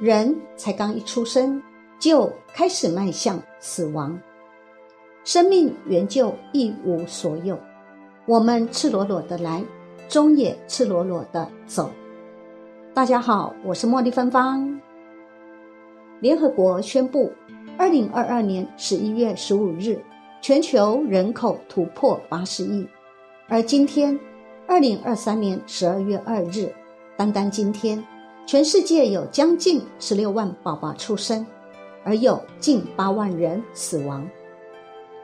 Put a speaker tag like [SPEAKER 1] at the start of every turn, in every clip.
[SPEAKER 1] 人才刚一出生，就开始迈向死亡，生命原就一无所有。我们赤裸裸的来，终也赤裸裸的走。大家好，我是茉莉芬芳。联合国宣布，二零二二年十一月十五日，全球人口突破八十亿，而今天，二零二三年十二月二日，单单今天。全世界有将近十六万宝宝出生，而有近八万人死亡。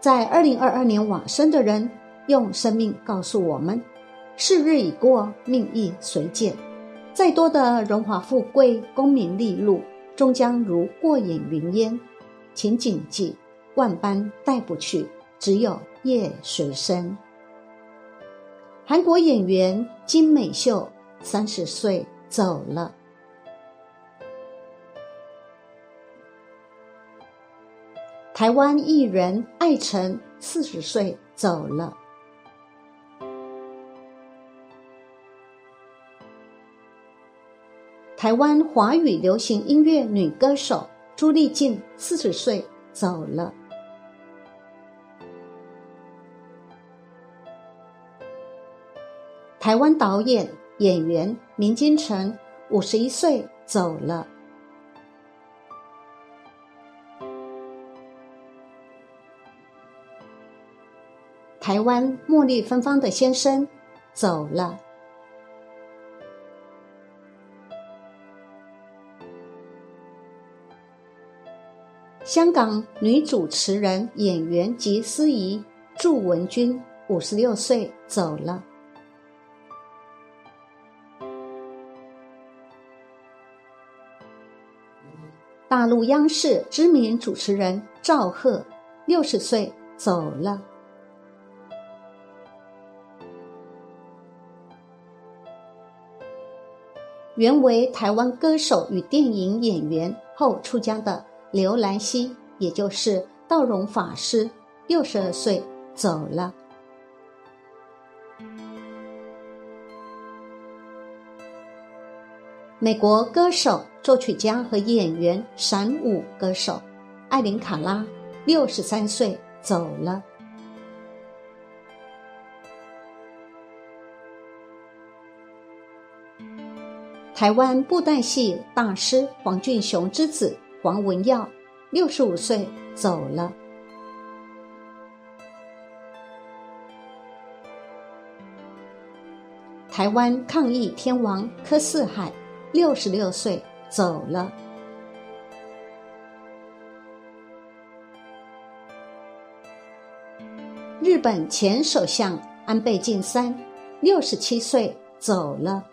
[SPEAKER 1] 在二零二二年往生的人，用生命告诉我们：世日已过，命亦随减。再多的荣华富贵、功名利禄，终将如过眼云烟。请谨记，万般带不去，只有夜随身。韩国演员金美秀三十岁走了。台湾艺人艾辰四十岁走了。台湾华语流行音乐女歌手朱丽静四十岁走了。台湾导演演员明金城五十一岁走了。台湾茉莉芬芳的先生走了。香港女主持人、演员及司仪祝文君五十六岁走了。大陆央视知名主持人赵赫六十岁走了。原为台湾歌手与电影演员后出家的刘兰希，也就是道荣法师，六十二岁走了。美国歌手、作曲家和演员闪舞歌手艾琳卡拉，六十三岁走了。台湾布袋戏大师黄俊雄之子黄文耀，六十五岁走了。台湾抗疫天王柯四海，六十六岁走了。日本前首相安倍晋三，六十七岁走了。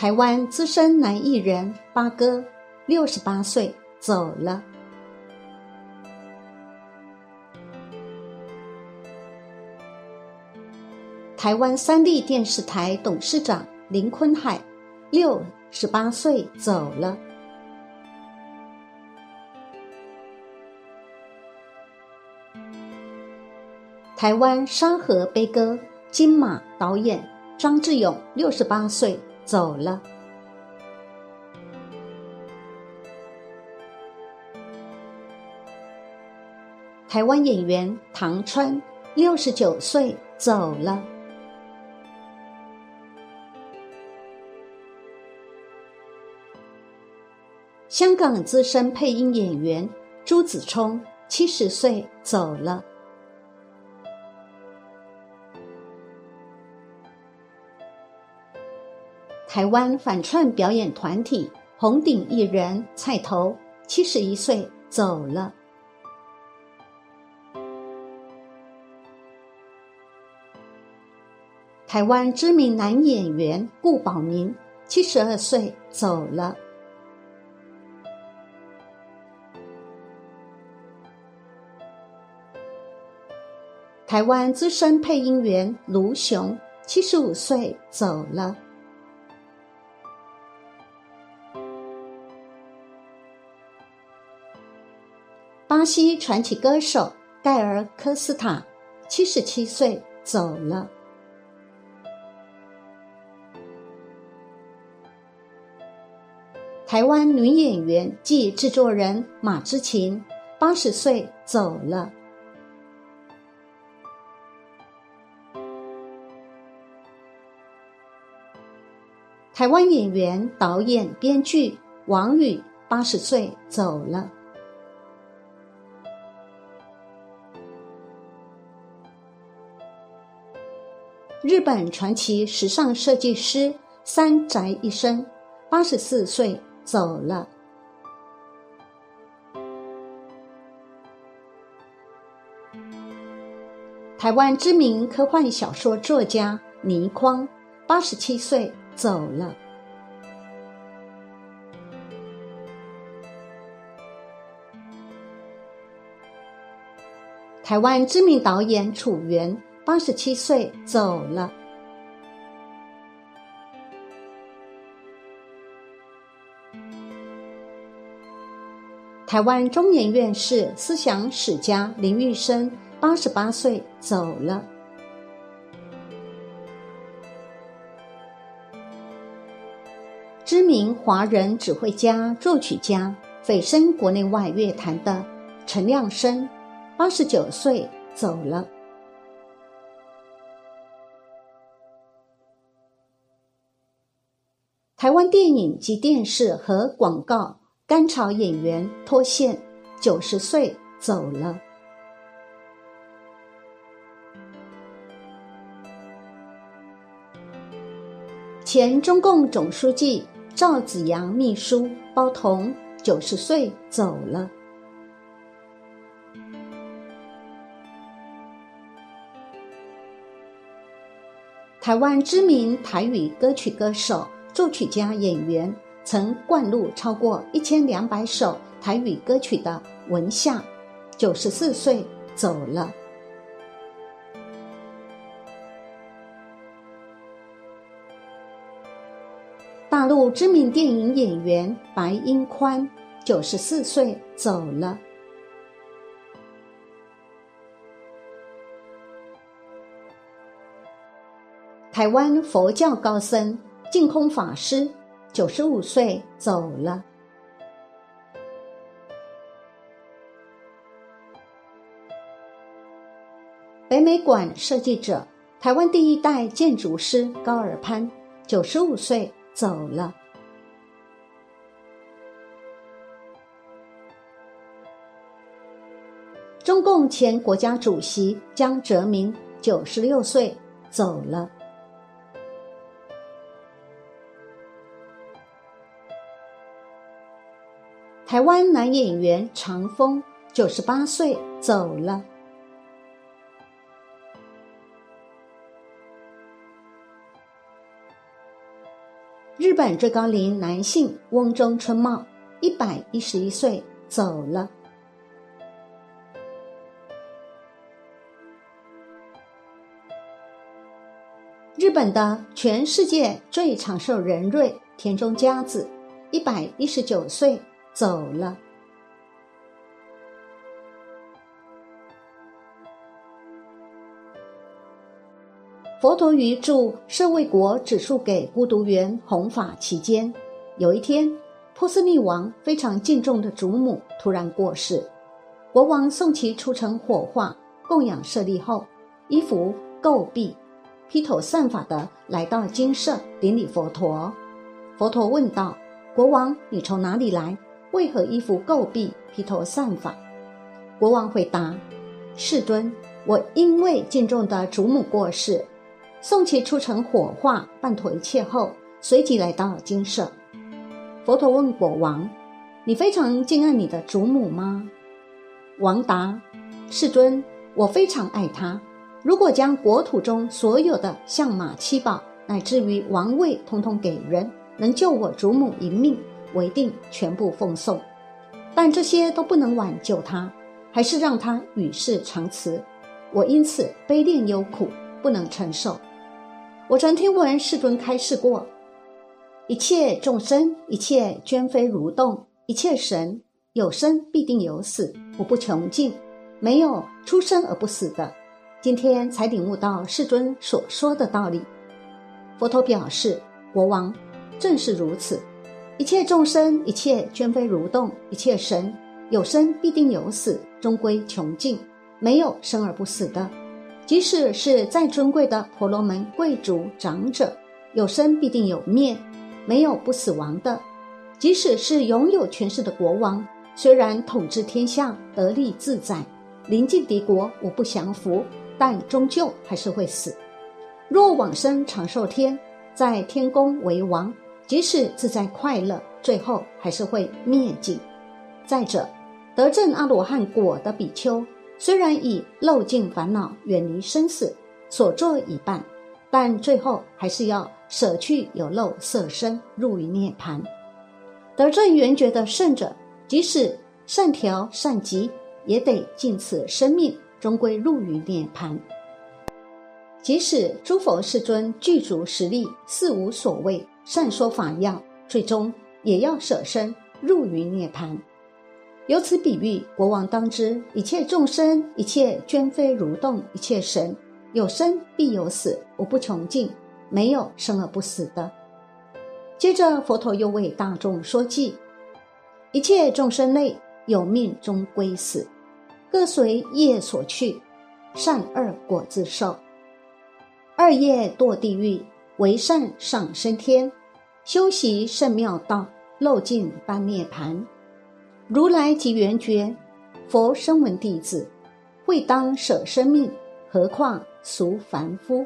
[SPEAKER 1] 台湾资深男艺人八哥，六十八岁走了。台湾三立电视台董事长林坤海，六十八岁走了。台湾山河悲歌金马导演张志勇，六十八岁。走了。台湾演员唐川六十九岁走了。香港资深配音演员朱子冲七十岁走了。台湾反串表演团体红顶艺人蔡头七十一岁走了。台湾知名男演员顾宝明七十二岁走了。台湾资深配音员卢雄七十五岁走了。巴西传奇歌手盖尔·科斯塔，七十七岁走了。台湾女演员暨制作人马之琴，八十岁走了。台湾演员、导演、编剧王宇，八十岁走了。日本传奇时尚设计师三宅一生，八十四岁。走了。台湾知名科幻小说作家倪匡，八十七岁走了。台湾知名导演楚原，八十七岁走了。台湾中研院士、思想史家林玉生，八十八岁走了。知名华人指挥家、作曲家，蜚声国内外乐坛的陈亮生，八十九岁走了。台湾电影及电视和广告。甘草演员脱线，九十岁走了。前中共总书记赵紫阳秘书包同，九十岁走了。台湾知名台语歌曲歌手、作曲家、演员。曾灌录超过一千两百首台语歌曲的文夏，九十四岁走了。大陆知名电影演员白英宽，九十四岁走了。台湾佛教高僧净空法师。九十五岁走了。北美馆设计者、台湾第一代建筑师高尔潘，九十五岁走了。中共前国家主席江泽民，九十六岁走了。台湾男演员常峰九十八岁走了。日本最高龄男性翁中春茂一百一十一岁走了。日本的全世界最长寿人瑞田中佳子一百一十九岁。走了。佛陀于住舍卫国指述给孤独园弘法期间，有一天，波斯匿王非常敬重的祖母突然过世，国王送其出城火化供养舍利后，衣服垢蔽，披头散发的来到金舍顶礼佛陀。佛陀问道：“国王，你从哪里来？”为何衣服垢蔽、披头散发？国王回答：“世尊，我因为敬重的祖母过世，送其出城火化，办妥一切后，随即来到金舍。”佛陀问国王：“你非常敬爱你的祖母吗？”王答：“世尊，我非常爱她。如果将国土中所有的象马七宝，乃至于王位，通通给人，能救我祖母一命。”我一定全部奉送，但这些都不能挽救他，还是让他与世长辞。我因此悲恋忧苦，不能承受。我曾听闻世尊开示过：一切众生，一切捐非蠕动，一切神有生必定有死，我不穷尽，没有出生而不死的。今天才领悟到世尊所说的道理。佛陀表示：国王正是如此。一切众生，一切捐非蠕动，一切神有生必定有死，终归穷尽，没有生而不死的。即使是再尊贵的婆罗门贵族长者，有生必定有灭，没有不死亡的。即使是拥有权势的国王，虽然统治天下得利自在，临近敌国无不降服，但终究还是会死。若往生长寿天，在天宫为王，即使自在快乐，最后还是会灭尽。再者，得证阿罗汉果的比丘。虽然已漏尽烦恼，远离生死，所作已办，但最后还是要舍去有漏色身，入于涅盘。得证圆觉的圣者，即使善调善极，也得尽此生命，终归入于涅盘。即使诸佛世尊具足实力，似无所谓，善说法要，最终也要舍身入于涅盘。由此比喻，国王当知一切众生，一切捐非蠕动，一切神有生必有死，无不穷尽，没有生而不死的。接着，佛陀又为大众说记：一切众生类有命终归死，各随业所去，善恶果自受。二业堕地狱，为善上升天，修习圣妙道，漏尽般涅盘。如来即圆觉，佛声闻弟子，未当舍生命，何况俗凡夫？